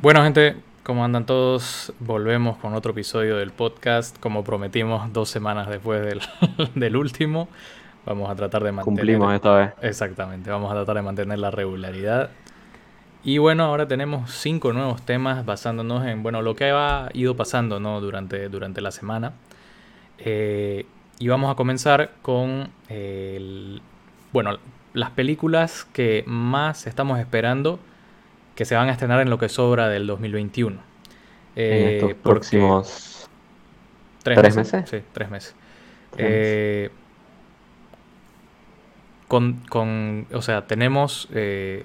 Bueno, gente, ¿cómo andan todos? Volvemos con otro episodio del podcast, como prometimos dos semanas después del, del último. Vamos a tratar de mantener... Cumplimos esta vez. Exactamente, vamos a tratar de mantener la regularidad. Y bueno, ahora tenemos cinco nuevos temas basándonos en, bueno, lo que ha ido pasando, ¿no? Durante, durante la semana. Eh, y vamos a comenzar con, el, bueno, las películas que más estamos esperando que se van a estrenar en lo que sobra del 2021. en estos próximos tres, meses, Sí, tres meses. Eh, con, con, o sea, tenemos eh,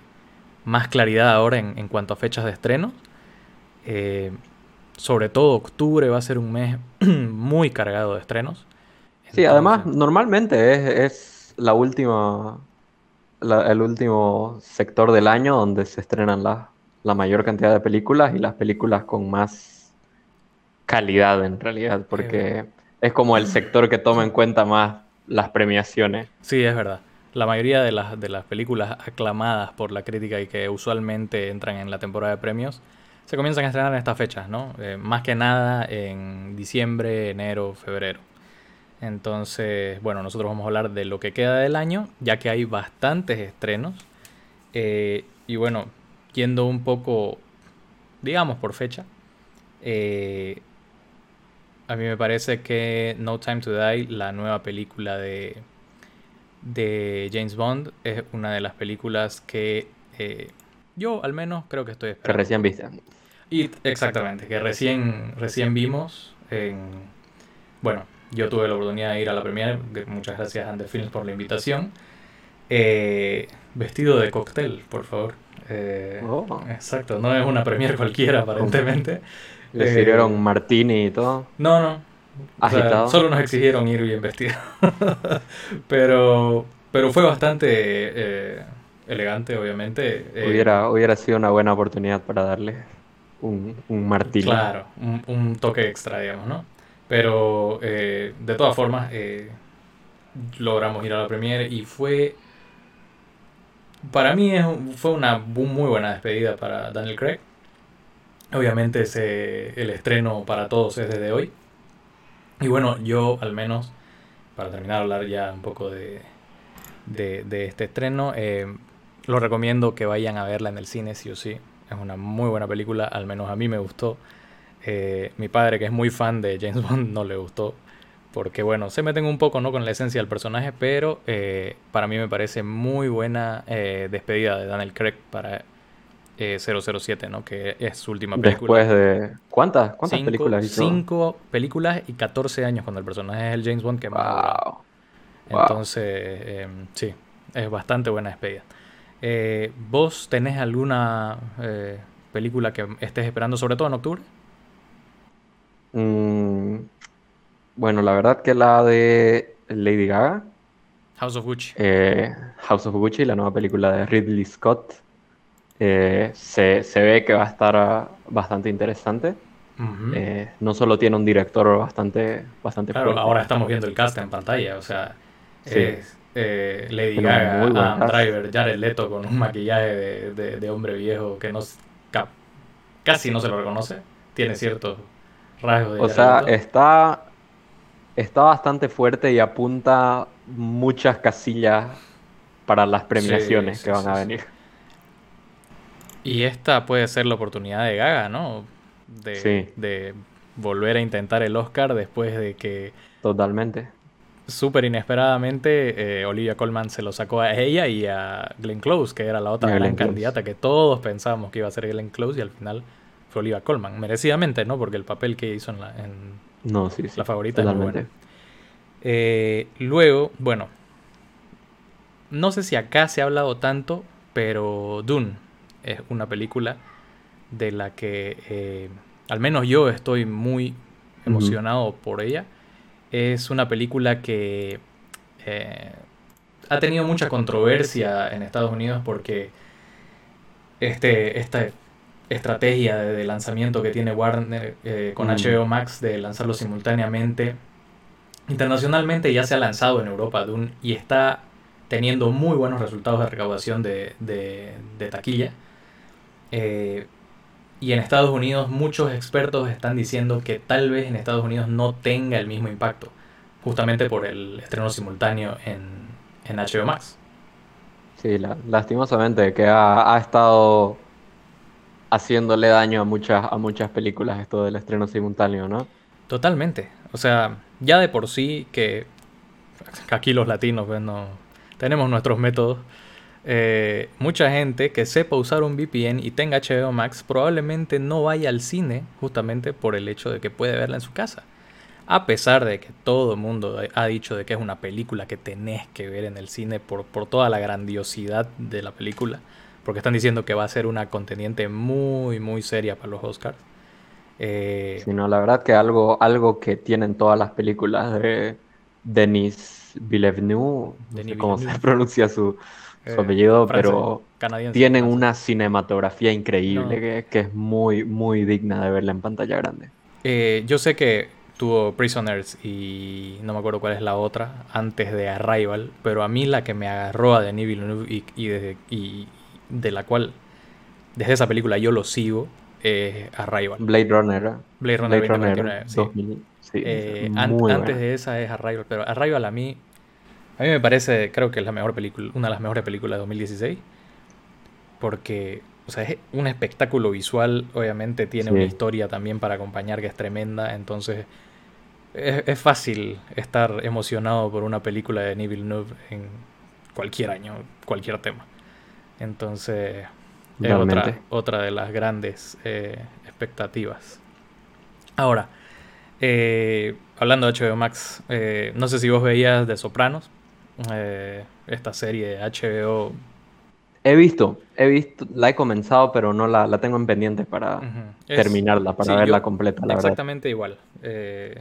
más claridad ahora en, en, cuanto a fechas de estreno. Eh, sobre todo octubre va a ser un mes muy cargado de estrenos. Entonces, sí, además normalmente es, es la última la, el último sector del año donde se estrenan la, la, mayor cantidad de películas y las películas con más calidad en realidad, porque es como el sector que toma en cuenta más las premiaciones. Sí, es verdad. La mayoría de las, de las películas aclamadas por la crítica y que usualmente entran en la temporada de premios se comienzan a estrenar en estas fechas, ¿no? Eh, más que nada en diciembre, enero, febrero. Entonces, bueno, nosotros vamos a hablar de lo que queda del año, ya que hay bastantes estrenos. Eh, y bueno, yendo un poco, digamos, por fecha. Eh, a mí me parece que No Time to Die, la nueva película de, de James Bond, es una de las películas que eh, yo al menos creo que estoy esperando. Que recién viste. Y, exactamente, que recién, recién vimos en... Bueno, yo tuve la oportunidad de ir a la premiere, muchas gracias a Ande Films por la invitación. Eh, vestido de cóctel, por favor. Eh, oh. Exacto, no es una premiere cualquiera aparentemente. ¿Le eh, sirvieron martini y todo? No, no. O sea, solo nos exigieron ir bien vestidos. pero, pero fue bastante eh, elegante, obviamente. Eh, hubiera, hubiera sido una buena oportunidad para darle un, un martini. Claro, un, un toque extra, digamos, ¿no? Pero eh, de todas formas, eh, logramos ir a la premiere y fue. Para mí fue una muy buena despedida para Daniel Craig. Obviamente ese, el estreno para todos es desde hoy. Y bueno, yo al menos, para terminar de hablar ya un poco de, de, de este estreno, eh, lo recomiendo que vayan a verla en el cine, sí o sí. Es una muy buena película, al menos a mí me gustó. Eh, mi padre, que es muy fan de James Bond, no le gustó. Porque bueno, se meten un poco ¿no? con la esencia del personaje, pero eh, para mí me parece muy buena eh, despedida de Daniel Craig para 007, ¿no? que es su última película. Después de... ¿Cuántas? ¿Cuántas películas hizo? Cinco películas y 14 años cuando el personaje es el James Bond que más... Wow. Entonces, sí, es bastante buena despedida. ¿Vos tenés alguna película que estés esperando, sobre todo en octubre? Mm, bueno, la verdad que la de Lady Gaga. House of Gucci. Eh, House of Gucci, la nueva película de Ridley Scott. Eh, se, se, ve que va a estar ah, bastante interesante. Uh -huh. eh, no solo tiene un director bastante, bastante claro, fuerte. ahora estamos viendo el cast en pantalla. O sea, sí. es eh, Lady Pero Gaga, Adam Driver, Jared Leto con un maquillaje de, de, de hombre viejo que no, casi no se lo reconoce. Tiene ciertos o sea, está, está bastante fuerte y apunta muchas casillas para las premiaciones sí, sí, que van sí, a venir. Y esta puede ser la oportunidad de Gaga, ¿no? De, de volver a intentar el Oscar después de que... Totalmente. Súper inesperadamente, eh, Olivia Colman se lo sacó a ella y a Glenn Close, que era la otra gran candidata que todos pensábamos que iba a ser Glenn Close y al final fue Olivia Colman, merecidamente, ¿no? Porque el papel que hizo en la, en no, sí, sí, la favorita es muy bueno. Eh, luego, bueno, no sé si acá se ha hablado tanto, pero Dune es una película de la que eh, al menos yo estoy muy emocionado uh -huh. por ella. Es una película que eh, ha tenido mucha controversia en Estados Unidos porque este, esta estrategia de lanzamiento que tiene Warner eh, con mm. HBO Max de lanzarlo simultáneamente. Internacionalmente ya se ha lanzado en Europa Dune y está teniendo muy buenos resultados de recaudación de, de, de taquilla. Eh, y en Estados Unidos muchos expertos están diciendo que tal vez en Estados Unidos no tenga el mismo impacto, justamente por el estreno simultáneo en, en HBO Max. Sí, lastimosamente que ha, ha, estado haciéndole daño a muchas, a muchas películas esto del estreno simultáneo, ¿no? Totalmente. O sea, ya de por sí que aquí los latinos pues, no, tenemos nuestros métodos eh, mucha gente que sepa usar un VPN y tenga HBO Max probablemente no vaya al cine justamente por el hecho de que puede verla en su casa. A pesar de que todo el mundo ha dicho de que es una película que tenés que ver en el cine por, por toda la grandiosidad de la película, porque están diciendo que va a ser una contendiente muy, muy seria para los Oscars. Eh, no, la verdad que algo, algo que tienen todas las películas de Denis Villeneuve, no sé cómo se pronuncia su, su eh, apellido, pero tienen una cinematografía increíble que, es muy, muy digna de verla en pantalla grande. Eh, yo sé que tuvo Prisoners y no me acuerdo cuál es la otra antes de Arrival, pero a mí la que me agarró a Denis Villeneuve y, y, de la cual desde esa película yo lo sigo es Arrival. Blade Runner. Blade Runner, antes de esa es Arrival, pero Arrival a mí a mí me parece, creo que es la mejor película, una de las mejores películas de 2016. Porque, o sea, es un espectáculo visual, obviamente tiene una historia también para acompañar que es tremenda. Entonces, es, fácil estar emocionado por una película de Denis Villeneuve en cualquier año, cualquier tema. Entonces, es otra, otra, de las grandes eh, expectativas. Ahora, eh, hablando de HBO Max, eh, no sé si vos veías de Sopranos. Esta serie de HBO. He visto, he visto, la he comenzado, pero no la, tengo en pendiente para terminarla, para verla completa, la exactamente igual.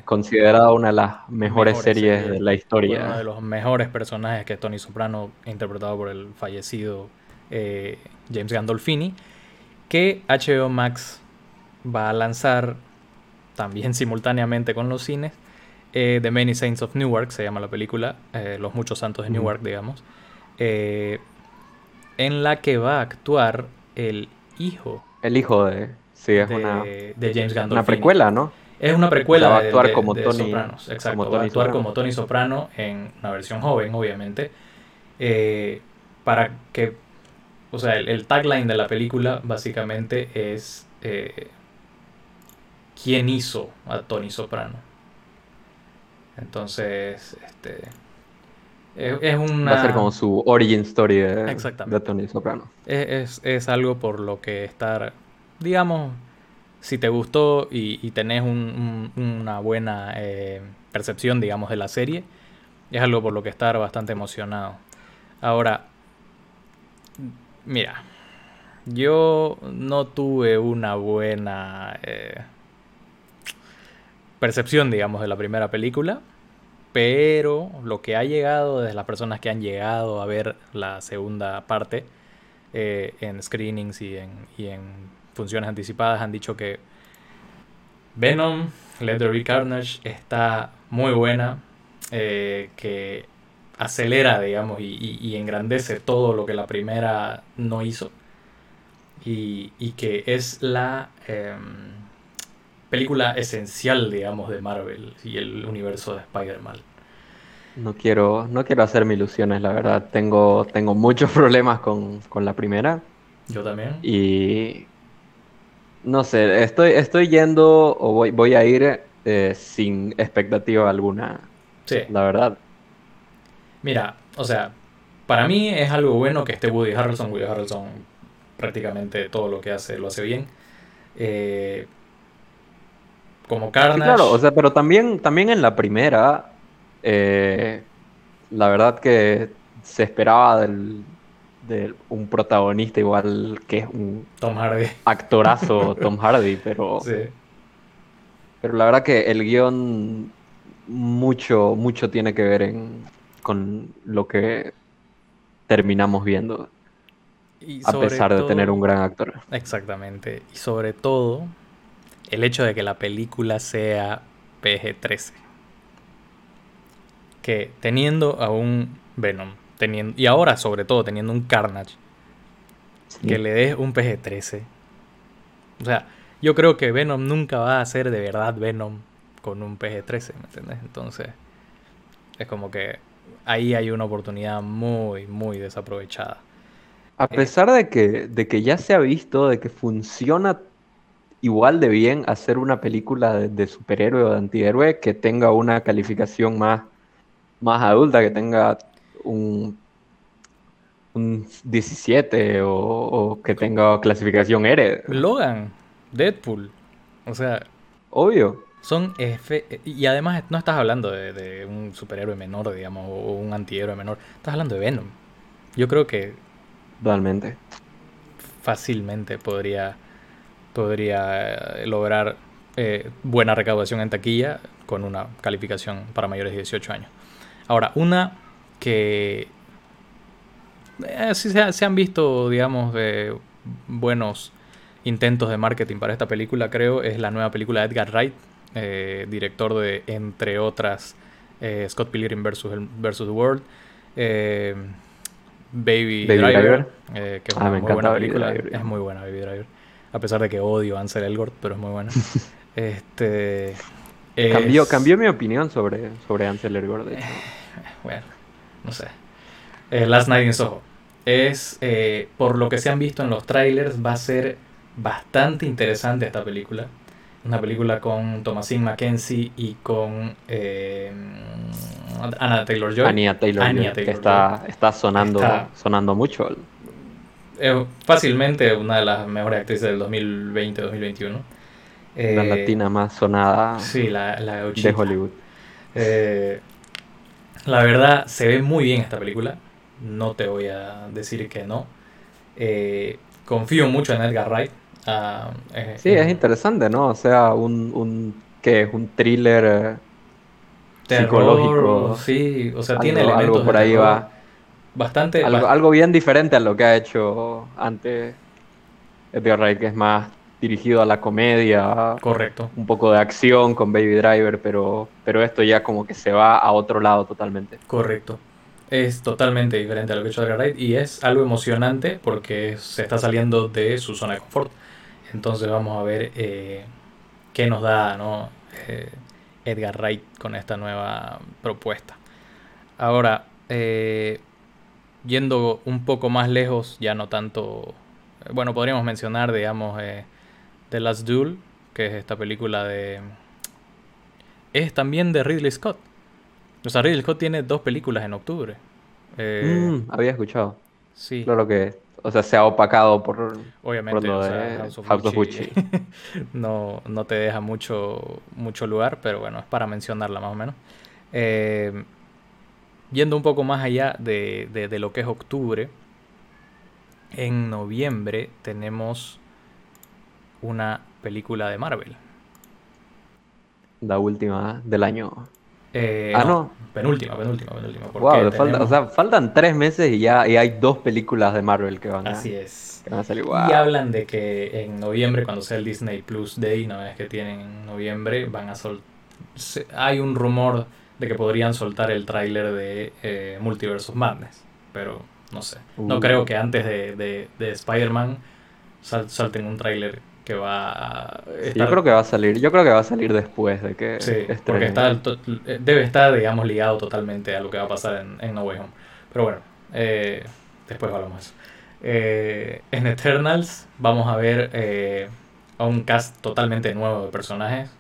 Considerada una de las mejores, series, de la historia. Uno de los mejores personajes que es Tony Soprano, interpretado por el fallecido eh, James Gandolfini, que HBO Max va a lanzar también simultáneamente con los cines eh, The Many Saints of Newark, se llama la película, eh, Los Muchos Santos de Newark, digamos, en la que va a actuar el hijo. El hijo de... Sí, es una, de James Gandolfini. Una precuela, ¿no? Es una precuela va a actuar como Tony, Sopranos, exacto. va a actuar como Tony Soprano en una versión joven, obviamente, para que, o sea, el, el, tagline de la película básicamente es quién hizo a Tony Soprano. Entonces, este. Es, una... Va a ser como su origin story de, Tony Soprano. Es, algo por lo que estar, digamos, si te gustó y, tenés una buena eh, percepción, digamos, de la serie, es algo por lo que estar bastante emocionado. Ahora, mira, yo no tuve una buena eh, percepción, digamos, de la primera película. Pero lo que ha llegado desde las personas que han llegado a ver la segunda parte eh, en screenings y en, funciones anticipadas han dicho que Venom, Let There Be Carnage está muy buena, eh, que acelera, digamos, y, engrandece todo lo que la primera no hizo. Y, y que es la... Em, película esencial, digamos, de Marvel y el universo de Spider-Man. No quiero, no quiero hacerme ilusiones, la verdad. Tengo, tengo muchos problemas con, la primera. Yo también. Y no sé, estoy, estoy yendo o voy, voy a ir eh, sin expectativa alguna. Sí. La verdad. Mira, o sea, para mí es algo bueno que esté Woody Harrelson. Woody Harrelson prácticamente todo lo que hace lo hace bien. Eh, como Carnage. claro, o sea, pero también, también en la primera, eh, la verdad que se esperaba del, de un protagonista igual que es un Tom Hardy. actorazo Tom Hardy, pero sí. pero la verdad que el guion mucho mucho tiene que ver en, con lo que terminamos viendo a pesar de tener un gran actor. Exactamente, y sobre todo el hecho de que la película sea PG-13. Que teniendo a un Venom, teniendo, y ahora sobre todo teniendo un Carnage, que le des un PG-13, O sea, yo creo que Venom nunca va a ser de verdad Venom con un PG-13, ¿me entiendes? Entonces, es como que ahí hay una oportunidad muy, muy desaprovechada. A eh, pesar de que, de que ya se ha visto, de que funciona igual de bien hacer una película de, superhéroe o de antihéroe que tenga una calificación más, más adulta, que tenga un, un 17 o, que tenga clasificación R. Logan, Deadpool, o sea... Obvio. Son y además no estás hablando de, un superhéroe menor, digamos, o un antihéroe menor. Estás hablando de Venom. Yo creo que. Totalmente. Fácilmente podría. Podría eh, lograr eh, buena recaudación en taquilla con una calificación para mayores de 18 años. Ahora, una que. Eh, sí se, han visto, digamos, buenos intentos de marketing para esta película, creo, es la nueva película de Edgar Wright, eh, director de, entre otras, eh, Scott Pilgrim versus, versus the World, eh, Baby, Driver, que es ah, una muy buena película, es muy buena Baby Driver, a pesar de que odio a Ansel Elgort, pero es muy buena. este... Cambió, cambió mi opinión sobre, sobre Ansel Elgort, bueno, no sé. Last Night in Soho. Es, por lo que se han visto en los trailers, va a ser bastante interesante esta película una película con Thomasin Mackenzie y con eh, Anna Taylor Joy. Anya Taylor, Joy, que está, está sonando, sonando mucho. fácilmente una de las mejores actrices del 2020-2021. la eh, latina más sonada sí, la, la de Hollywood. Eh, la verdad, se ve muy bien esta película. No te voy a decir que no. confío mucho en Edgar Wright Ah, eh, sí, es interesante, ¿no? O sea, un, un ¿qué es? Un thriller eh, psicológico. Sí, o sea, tiene elementos algo por ahí va. Bastante. Algo, bien diferente a lo que ha hecho antes Edgar Wright, que es más dirigido a la comedia. Correcto. Un poco de acción con Baby Driver, pero, pero esto ya como que se va a otro lado totalmente. Correcto es totalmente diferente a lo que ha hecho Edgar Wright y es algo emocionante porque se está saliendo de su zona de confort. Entonces vamos a ver eh, qué nos da ¿no? Eh, Edgar Wright con esta nueva propuesta. Ahora, eh, yendo un poco más lejos, ya no tanto, bueno, podríamos mencionar, digamos, The Last Duel, que es esta película de... Es también de Ridley Scott. O sea, Ridley Scott tiene dos películas en octubre. Mm, había escuchado. Sí. Claro que o sea, se ha opacado por, Obviamente, no, no te deja mucho, mucho lugar, pero bueno, es para mencionarla más o menos. Eh, yendo un poco más allá de, de, lo que es octubre, en noviembre tenemos una película de Marvel. La última del año. Eh, ah, no. Penúltima, penúltima, penúltima. Wow, o sea, faltan tres meses y ya y hay dos películas de Marvel que van a, Así es. Y hablan de que en noviembre, cuando sea el Disney Plus Day, no es que tienen en noviembre, van a soltar. Hay un rumor de que podrían soltar el tráiler de eh, Multiverse of Madness, pero no sé. No uh. creo que antes de, de, de Spider-Man salten un tráiler que va a yo creo que va a salir, yo creo que va a salir después de que sí, porque está debe estar, digamos, ligado totalmente a lo que va a pasar en, No Way Home. Pero bueno, eh, después hablamos eh, en Eternals vamos a ver eh, a un cast totalmente nuevo de personajes.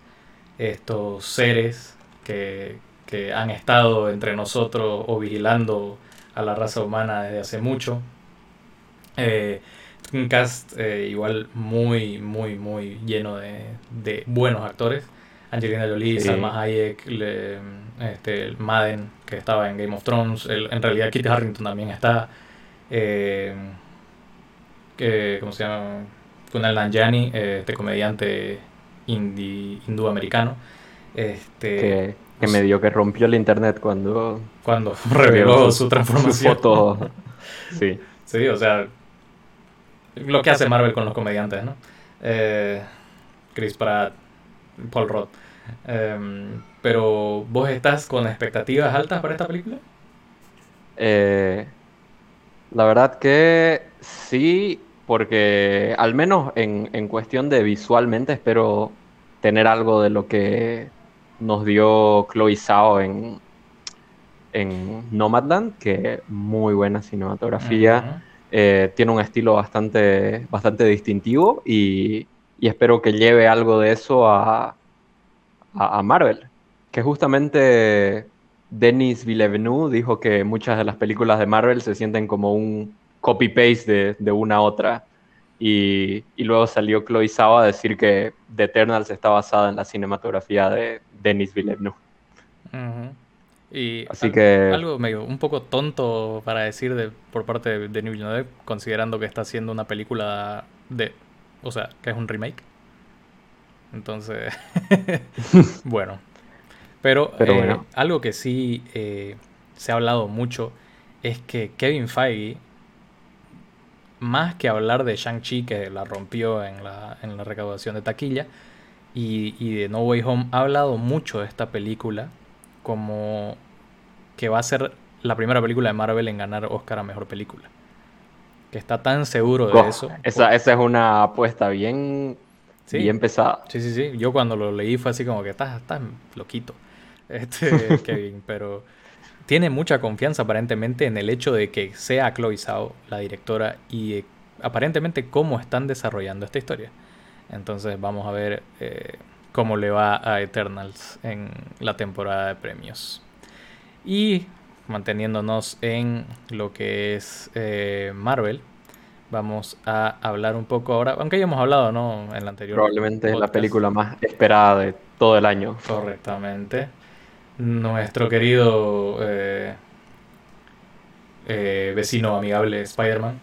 Estos seres que, que han estado entre nosotros o vigilando a la raza humana desde hace mucho. Eh, un cast eh, igual muy, muy, muy lleno de, de buenos actores. Angelina Jolie, Salma Hayek, este, Madden, que estaba en Game of Thrones. en realidad, Kit Harrington también está. Eh, ¿Cómo se llama? Kunal Nanjani, eh, este comediante indie, hindú-americano. Este, que, que medio que rompió el internet cuando... Cuando reveló su transformación. foto. sí. Sí, o sea, lo que hace Marvel con los comediantes, ¿no? Eh, Chris Pratt, Paul Roth. Em, pero, ¿vos estás con expectativas altas para esta película? Eh, la verdad que sí, porque al menos en, en cuestión de visualmente espero tener algo de lo que nos dio Chloe Zhao en, en Nomadland, que muy buena cinematografía. Eh, tiene un estilo bastante, bastante distintivo y, espero que lleve algo de eso a, a, Marvel. Que justamente Denis Villeneuve dijo que muchas de las películas de Marvel se sienten como un copy-paste de, de, una a otra. Y, y, luego salió Chloe Zhao a decir que The Eternals está basada en la cinematografía de Denis Villeneuve. Y Así que... algo medio un poco tonto para decir de, por parte de Denis Villeneuve, considerando que está haciendo una película de... O sea, que es un remake. Entonces, bueno. Pero, eh, algo que sí eh, se ha hablado mucho es que Kevin Feige, más que hablar de Shang-Chi, que la rompió en la, en la recaudación de taquilla, y, y de No Way Home, ha hablado mucho de esta película como que va a ser la primera película de Marvel en ganar Oscar a Mejor Película. Que está tan seguro de eso. Esa, esa, es una apuesta bien, ¿Sí? bien pesada. Sí, sí, sí. Yo cuando lo leí fue así como que estás, estás loquito, este, Kevin. Pero tiene mucha confianza aparentemente en el hecho de que sea Chloe Zhao la directora y aparentemente cómo están desarrollando esta historia. Entonces vamos a ver eh, cómo le va a Eternals en la temporada de premios. Y manteniéndonos en lo que es eh, Marvel, vamos a hablar un poco ahora, aunque ya hemos hablado, ¿no? En la anterior. Probablemente la película más esperada de todo el año. Correctamente. Nuestro querido eh, eh, vecino amigable Spider-Man.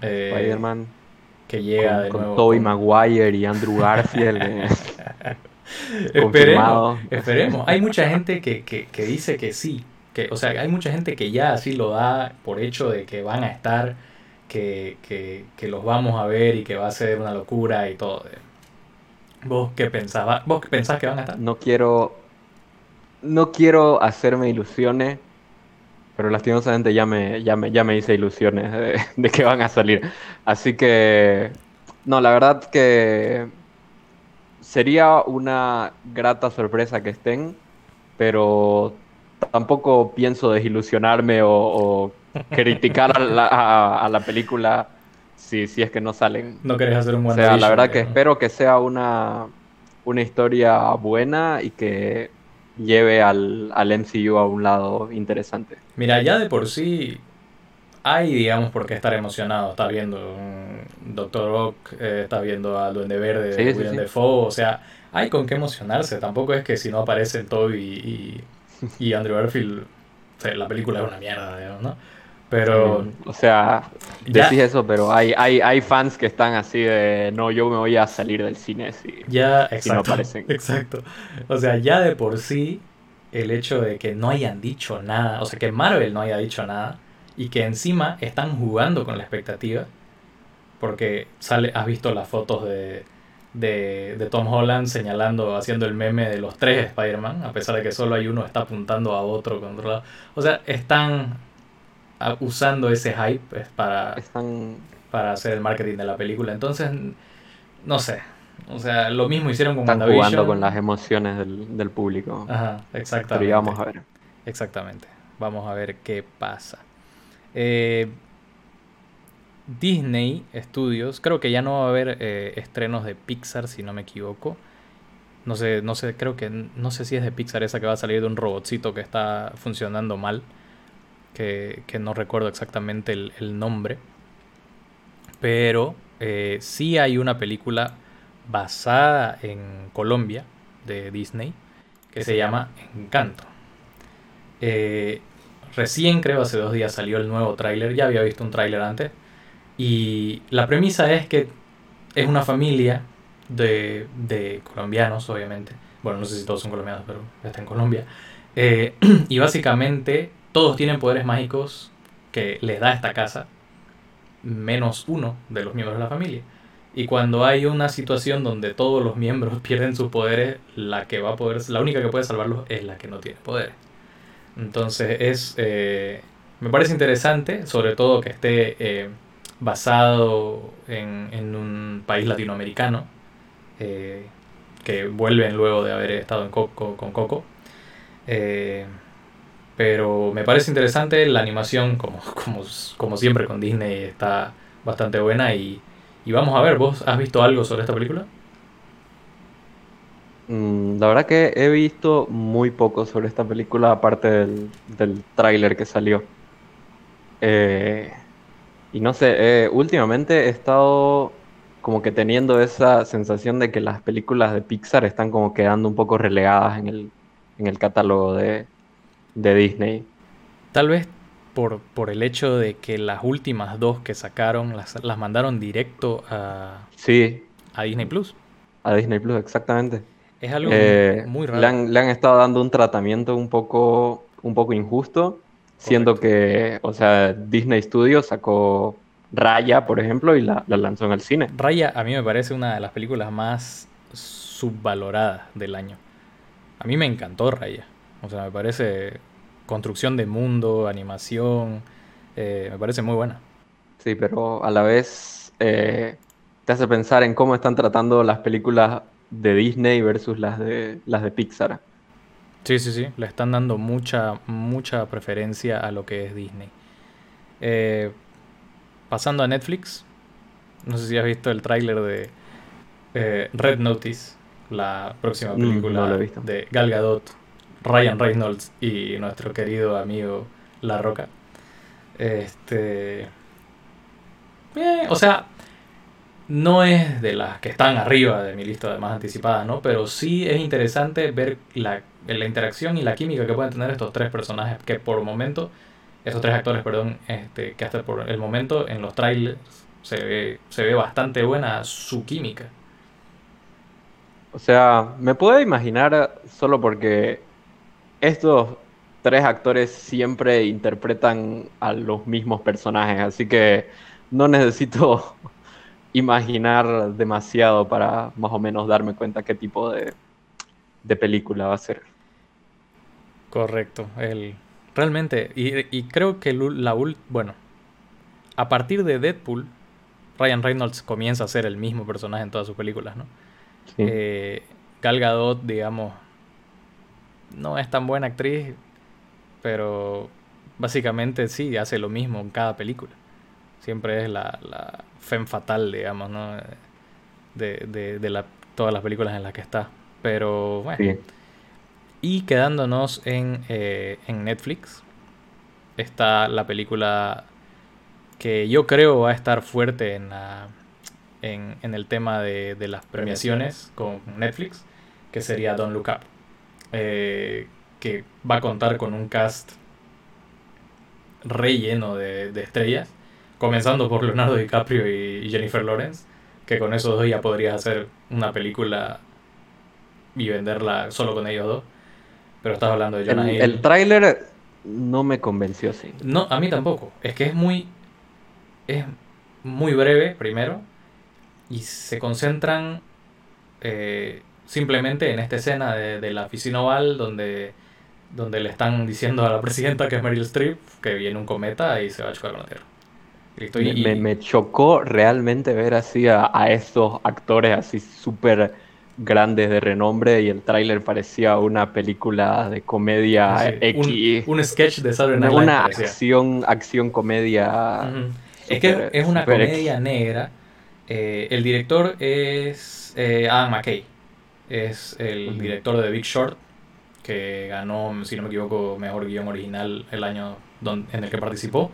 Spider-Man. Que llega de nuevo. Tobey Maguire y Andrew Garfield. esperemos, esperemos. Hay mucha gente que, que, que, dice que sí. Que, o sea, hay mucha gente que ya así lo da por hecho de que van a estar, que, que los vamos a ver y que va a ser una locura y todo. ¿Vos qué pensabas? ¿Vos qué pensás que van a estar? No quiero. No quiero hacerme ilusiones. Pero lastimosamente ya me, ya me, ya me hice ilusiones de, de que van a salir. Así que. No, la verdad que sería una grata sorpresa que estén, pero tampoco pienso desilusionarme o, criticar a la, película si, si, es que no salen. No querés hacer un buen O sea, la verdad que espero que sea una, una historia buena y que lleve al, al MCU a un lado interesante. Mira, ya de por sí hay, digamos, por qué estar emocionado. Está viendo un Doctor Rock, eh, está viendo a Duende Verde, sí, William Defoe, o sea, hay con qué emocionarse. Tampoco es que si no aparecen Toby y, y, Andrew Garfield, la película es una mierda, digamos, ¿no? Pero. o sea, decís eso, pero hay, hay, hay fans que están así de. No, yo me voy a salir del cine si, ya, exacto, no aparecen. Exacto. O sea, ya de por sí, el hecho de que no hayan dicho nada, o sea, que Marvel no haya dicho nada, y que encima están jugando con la expectativa porque sale, has visto las fotos de, de, Tom Holland señalando, haciendo el meme de los tres Spider-Man, a pesar de que solo hay uno está apuntando a otro controlado. O sea, están usando ese hype para, para hacer el marketing de la película. Entonces, no sé. O sea, lo mismo hicieron con Están jugando con las emociones del, del público. Ajá, exactamente. Pero vamos a ver. Exactamente. Vamos a ver qué pasa. Eh, Disney Studios, creo que ya no va a haber eh, estrenos de Pixar, si no me equivoco. No sé, no sé, creo que no sé si es de Pixar esa que va a salir de un robotcito que está funcionando mal. Que, no recuerdo exactamente el, nombre. Pero eh, sí hay una película basada en Colombia de Disney que se llama Encanto. Eh, Recién, creo, hace dos días salió el nuevo tráiler. Ya había visto un tráiler antes. Y la premisa es que es una familia de, de, colombianos, obviamente. Bueno, no sé si todos son colombianos, pero está en Colombia. Eh, y básicamente todos tienen poderes mágicos que les da esta casa, menos uno de los miembros de la familia. Y cuando hay una situación donde todos los miembros pierden sus poderes, la que va a poder, la única que puede salvarlos es la que no tiene poderes. Entonces es, eh, me parece interesante, sobre todo que esté eh, basado en, un país latinoamericano, eh, que vuelven luego de haber estado en Coco, con Coco. Eh, pero me parece interesante la animación, como, como, como siempre con Disney, está bastante buena y, y vamos a ver, ¿vos has visto algo sobre esta película? Mm, la verdad que he visto muy poco sobre esta película, aparte del, del tráiler que salió. Eh, y no sé, eh, últimamente he estado como que teniendo esa sensación de que las películas de Pixar están como quedando un poco relegadas en el, en el catálogo de, de Disney. Tal vez por, por, el hecho de que las últimas dos que sacaron las, las mandaron directo a, sí. a Disney Plus. A Disney Plus, exactamente. Es algo eh, muy raro. Le han, le han, estado dando un tratamiento un poco, un poco injusto, siendo que, o sea, Disney Studios sacó Raya, por ejemplo, y la, la, lanzó en el cine. Raya a mí me parece una de las películas más subvaloradas del año. A mí me encantó Raya. O sea, me parece construcción de mundo, animación, eh, me parece muy buena. Sí, pero a la vez eh, te hace pensar en cómo están tratando las películas de Disney versus las de las de Pixar. Sí, sí, sí, le están dando mucha, mucha preferencia a lo que es Disney. Eh, pasando a Netflix, no sé si has visto el tráiler de eh, Red Notice, la próxima mm, película de Gal Gadot, Ryan Reynolds y nuestro querido amigo La Roca. Este, eh, o sea, no es de las que están arriba de mi lista de más anticipadas, ¿no? Pero sí es interesante ver la, la, interacción y la química que pueden tener estos tres personajes que por momento, estos tres actores, perdón, este, que hasta por el momento en los trailers se ve, se ve bastante buena su química. O sea, me puedo imaginar solo porque estos tres actores siempre interpretan a los mismos personajes, así que no necesito imaginar demasiado para más o menos darme cuenta qué tipo de, película va a ser. Correcto. El, realmente, y, creo que la bueno, a partir de Deadpool, Ryan Reynolds comienza a ser el mismo personaje en todas sus películas, ¿no? Eh, Gal Gadot, digamos, no es tan buena actriz, pero básicamente sí, hace lo mismo en cada película. Siempre es la, la femme fatal, digamos, ¿no? De, de, la, todas las películas en las que está. Pero bueno. Y quedándonos en, eh, en Netflix, está la película que yo creo va a estar fuerte en, en, en, el tema de, de, las premiaciones con Netflix, que sería Don't Look Up, eh, que va a contar con un cast relleno de, de estrellas comenzando por Leonardo DiCaprio y Jennifer Lawrence, que con esos dos ya podrías hacer una película y venderla solo con ellos dos. Pero estás hablando de Jonah El, el tráiler no me convenció, sí. No, a mí tampoco. Es que es muy. Es muy breve, primero. Y se concentran eh, simplemente en esta escena de, de, la oficina oval donde, donde le están diciendo a la presidenta que es Meryl Streep que viene un cometa y se va a chocar con la Tierra me, chocó realmente ver así a, estos actores así súper grandes de renombre y el tráiler parecía una película de comedia X. Un, sketch de Saturday Night Una acción, acción comedia. es que es una comedia negra. Eh, el director es eh, Adam McKay. Es el director de Big Short, que ganó, si no me equivoco, mejor guion original el año en el que participó.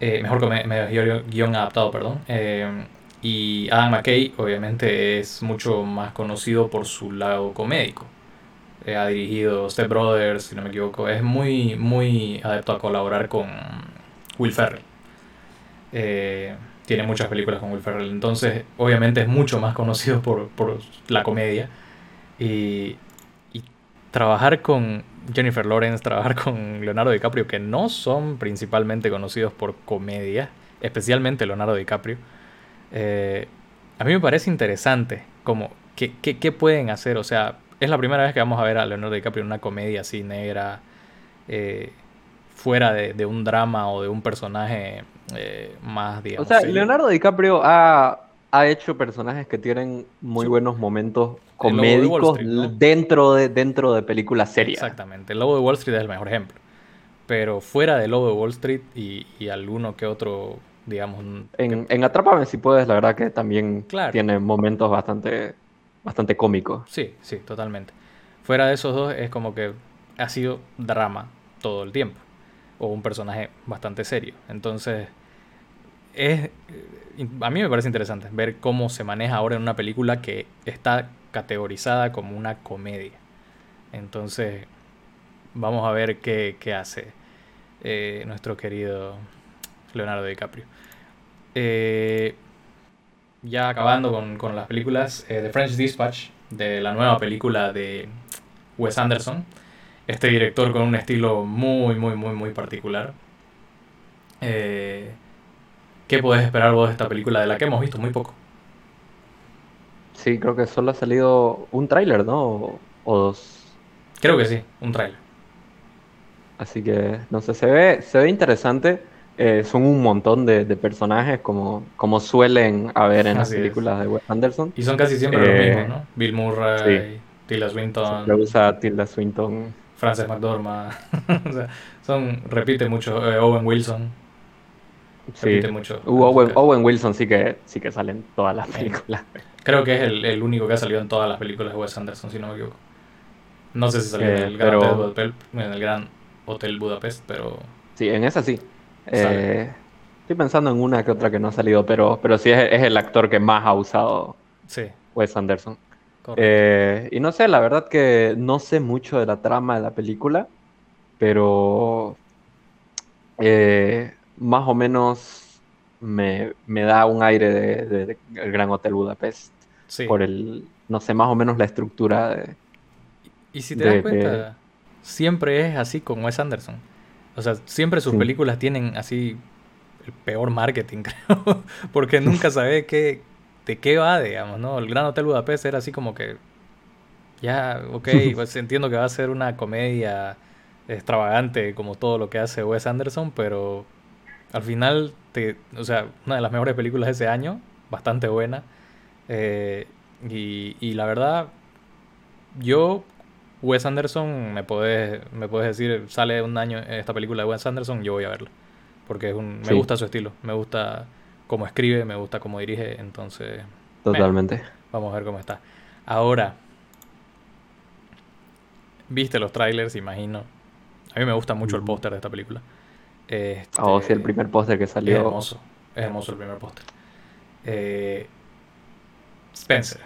Eh, mejor, mejor guion adaptado, perdón. Eh, y Adam McKay obviamente es mucho más conocido por su lado comédico. Eh, ha dirigido Step Brothers, si no me equivoco. Es muy, muy adepto a colaborar con Will Ferrell. tiene muchas películas con Will Ferrell. Entonces, obviamente es mucho más conocido por, por la comedia. Y, y trabajar con Jennifer Lawrence, trabajar con Leonardo DiCaprio, que no son principalmente conocidos por comedia, especialmente Leonardo DiCaprio, eh, a mí me parece interesante como ¿qué, qué, pueden hacer. O sea, es la primera vez que vamos a ver a Leonardo DiCaprio en una comedia así negra, eh, fuera de, un drama o de un personaje eh, más, digamos. O sea, Leonardo DiCaprio ha, ha, hecho personajes que tienen muy buenos momentos comédicos dentro, de, dentro de películas serias. Exactamente. El Lobo de Wall Street es el mejor ejemplo. Pero fuera del Lobo de Wall Street y, y alguno que otro, digamos. En, en Atrápame si puedes, la verdad que también tiene momentos bastante, bastante cómicos. Sí, sí, totalmente. Fuera de esos dos es como que ha sido drama todo el tiempo. O un personaje bastante serio. Entonces, es, a mí me parece interesante ver cómo se maneja ahora en una película que está categorizada como una comedia. Entonces, vamos a ver qué, hace eh, nuestro querido Leonardo DiCaprio. Eh, ya acabando con, las películas, eh, The French Dispatch, de la nueva película de Wes Anderson. Este director con un estilo muy, muy, muy, muy particular. Eh, ¿Qué podés esperar vos de esta película de la que hemos visto muy poco? Sí, creo que solo ha salido un tráiler, ¿no? O, dos. Creo que sí, un tráiler. Así que, no sé, se ve, se ve interesante. Eh, son un montón de, personajes como, como suelen haber en las películas de Wes Anderson. Y son casi siempre los eh, mismos, ¿no? Bill Murray, Tilda Swinton. Le usa Tilda Swinton. Frances McDormand. o sea, son, repite mucho. Eh, Owen Wilson. Repite mucho. Owen, Wilson sí que, sí que sale en todas las películas. Creo que es el, el, único que ha salido en todas las películas de Wes Anderson, si no me equivoco. No sé si salió en, el gran Hotel, en el Gran Hotel Budapest, pero... Sí, en esa sí. Eh, estoy pensando en una que otra que no ha salido, pero, pero sí es, es el actor que más ha usado sí. Wes Anderson. Eh, y no sé, la verdad que no sé mucho de la trama de la película, pero eh, más o menos me, da un aire de, el Gran Hotel Budapest. Por el, no sé, más o menos la estructura de... Y si te das cuenta, siempre es así con Wes Anderson. O sea, siempre sus películas tienen así el peor marketing, creo. Porque nunca sabe qué, de qué va, digamos, ¿no? El Gran Hotel Budapest era así como que. Ya, ok, pues entiendo que va a ser una comedia extravagante como todo lo que hace Wes Anderson, pero al final, te, o sea, una de las mejores películas de ese año, bastante buena. Eh, y, y la verdad, yo Wes Anderson, me puedes, me puedes decir, sale un año esta película de Wes Anderson, yo voy a verla. Porque es un, me gusta su estilo, me gusta cómo escribe, me gusta cómo dirige, entonces... Totalmente. vamos a ver cómo está. Ahora, viste los trailers, imagino. A mí me gusta mucho el mm. póster de esta película. Este, oh, sí, el primer póster que salió. Es hermoso, es hermoso el primer póster. Eh, Spencer,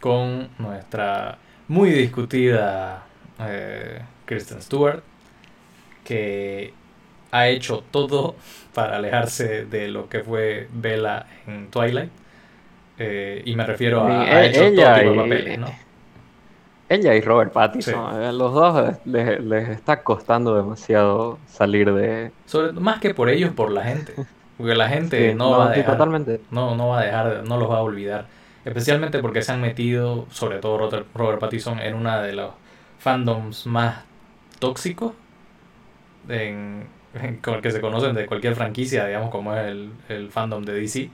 con nuestra muy discutida eh, Kristen Stewart, que ha hecho todo para alejarse de lo que fue Bella en Twilight. Eh, y me refiero a, ha hecho todo tipo de papeles, ¿no? Ella y Robert Pattinson, a los dos les, está costando demasiado salir de... Sobre, más que por ellos, por la gente. Porque la gente no, va a dejar, totalmente. No, no va a dejar, no los va a olvidar. Especialmente porque se han metido, sobre todo Robert, Pattinson, en una de los fandoms más tóxicos en, con el que se conocen de cualquier franquicia, digamos, como es el, fandom de DC.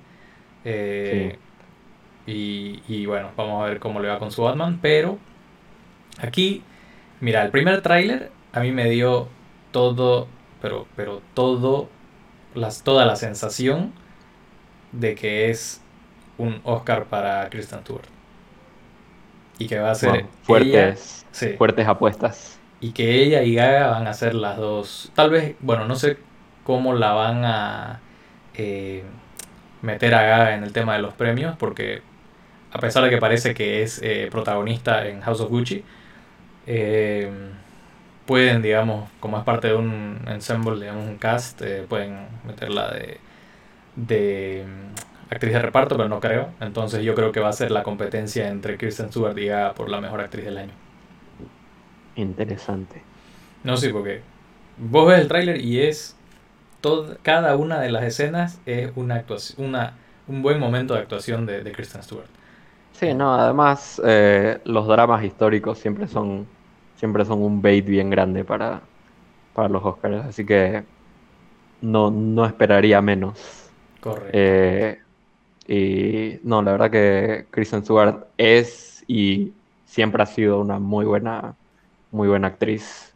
Eh, y, y, bueno, vamos a ver cómo le va con su Batman. Pero aquí, mira, el primer tráiler a mí me dio todo, pero, pero todo, las, toda la sensación de que es un Oscar para Kristen Stewart. Y que va a ser fuertes, fuertes apuestas. Y que ella y Gaga van a ser las dos. Tal vez, bueno, no sé cómo la van a eh, meter a Gaga en el tema de los premios, porque a pesar de que parece que es eh, protagonista en House of Gucci, eh, pueden, digamos, como es parte de un ensemble, digamos, un cast, pueden meterla de, de actriz de reparto, pero no creo. Entonces yo creo que va a ser la competencia entre Kristen Stewart y Gaga por la mejor actriz del año. Interesante. No, sí, porque vos ves el tráiler y es todo, cada una de las escenas es una actuación, una, un buen momento de actuación de, de Kristen Stewart. Sí, no, además eh, los dramas históricos siempre son siempre son un bait bien grande para, para los Oscars, así que no, no esperaría menos. Correcto. Eh, y no, la verdad que Kristen Stewart es y siempre ha sido una muy buena, muy buena actriz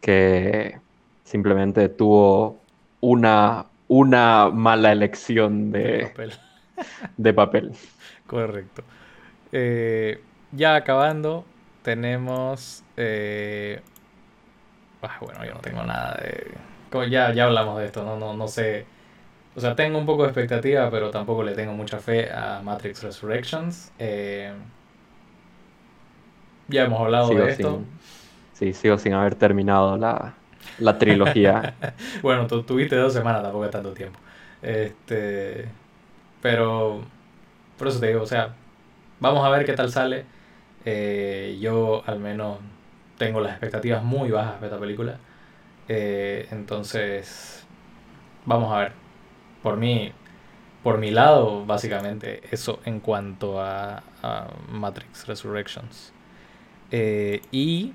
que simplemente tuvo una, una mala elección de, papel. de papel. Correcto. Eh, ya acabando, tenemos... eh, ah, bueno, yo no tengo nada de... como Ya, ya hablamos de esto, no, no, no sé... O sea, tengo un poco de expectativa, pero tampoco le tengo mucha fe a Matrix Resurrections. Eh, ya hemos hablado Sigo de esto. sin, sí, sigo sin haber terminado la, la trilogía. Bueno, tú tuviste dos semanas, tampoco es tanto tiempo. Este, pero por eso te digo, o sea, vamos a ver qué tal sale. Eh, yo al menos tengo las expectativas muy bajas de esta película. Eh, entonces, vamos a ver. Por mí, por mi lado, básicamente, eso en cuanto a, Matrix Resurrections. Eh, y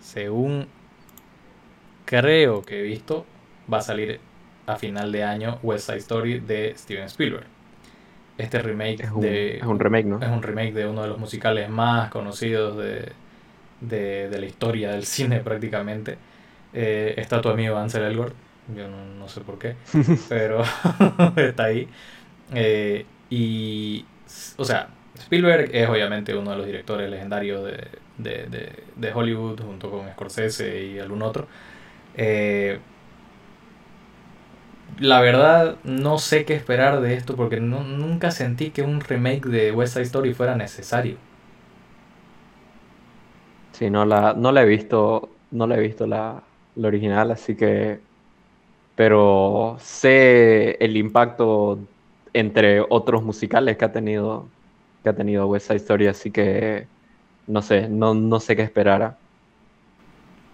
según creo que he visto, va a salir a final de año West Side Story de Steven Spielberg. Este remake Es un, de es un remake, ¿no? es un remake de uno de los musicales más conocidos de, de, de la historia del cine prácticamente. Eh, está tu amigo Ansel Elgort, yo no, no sé por qué, pero está ahí. Eh, y, o sea, Spielberg es obviamente uno de los directores legendarios de, de, de, de Hollywood junto con Scorsese y algún otro. Eh, la verdad, no sé qué esperar de esto porque no- nunca sentí que un remake de West Side Story fuera necesario. Sí, no la, no la he visto, no la he visto la, la original, así que, pero sé el impacto entre otros musicales que ha tenido, que ha tenido West Side Story, así que no sé, no, no sé qué esperar.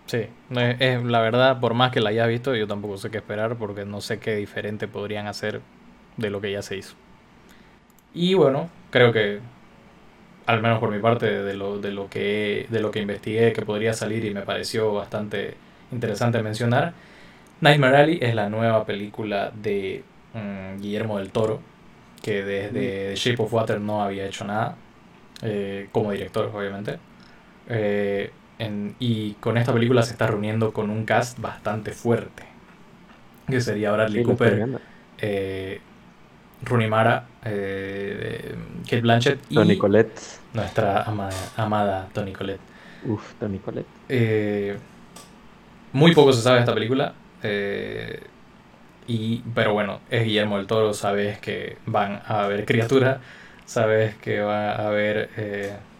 Sí, es, es- la verdad, por más que la haya visto, yo tampoco sé qué esperar porque no sé qué diferente podrían hacer de lo que ya se hizo. Y bueno, creo que, al menos por mi parte, de lo, de lo que, de lo que investigué que podría salir y me pareció bastante interesante mencionar, Nightmare Alley es la nueva película de mm, Guillermo del Toro, que desde The Shape of Water no había hecho nada, eh, como director, obviamente. Eh, en- y con esta película se está reuniendo con un cast bastante fuerte. Que sería Bradley Sí, Cooper, eh, Rooney Mara, eh, Kate Blanchett y Toni Collette, nuestra amada, amada Toni Collette. uff, Toni Collette. Eh, muy poco se sabe de esta película. eh, y, pero bueno, es Guillermo del Toro, sabes que van a haber criaturas, sabes que va a haber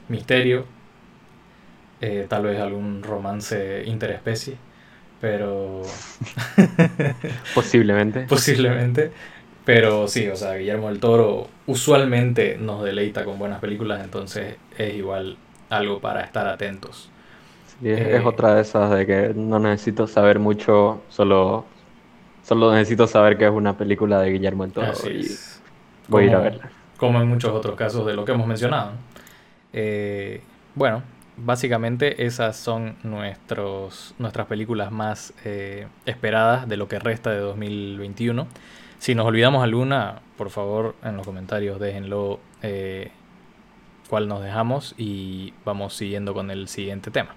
misterio, eh, tal vez algún romance interespecie, pero Posiblemente. posiblemente. Pero sí, o sea, Guillermo del Toro usualmente nos deleita con buenas películas, entonces es igual algo para estar atentos. Sí, es, Eh, es otra de esas de que no necesito saber mucho, solo, solo necesito saber que es una película de Guillermo del Toro Así y es. voy a ir a Como- verla. como en muchos otros casos de lo que hemos mencionado. Eh, bueno, básicamente esas son nuestros, nuestras películas más eh, esperadas de lo que resta de 2021. Si nos olvidamos alguna, por favor en los comentarios déjenlo eh, cuál nos dejamos y vamos siguiendo con el siguiente tema.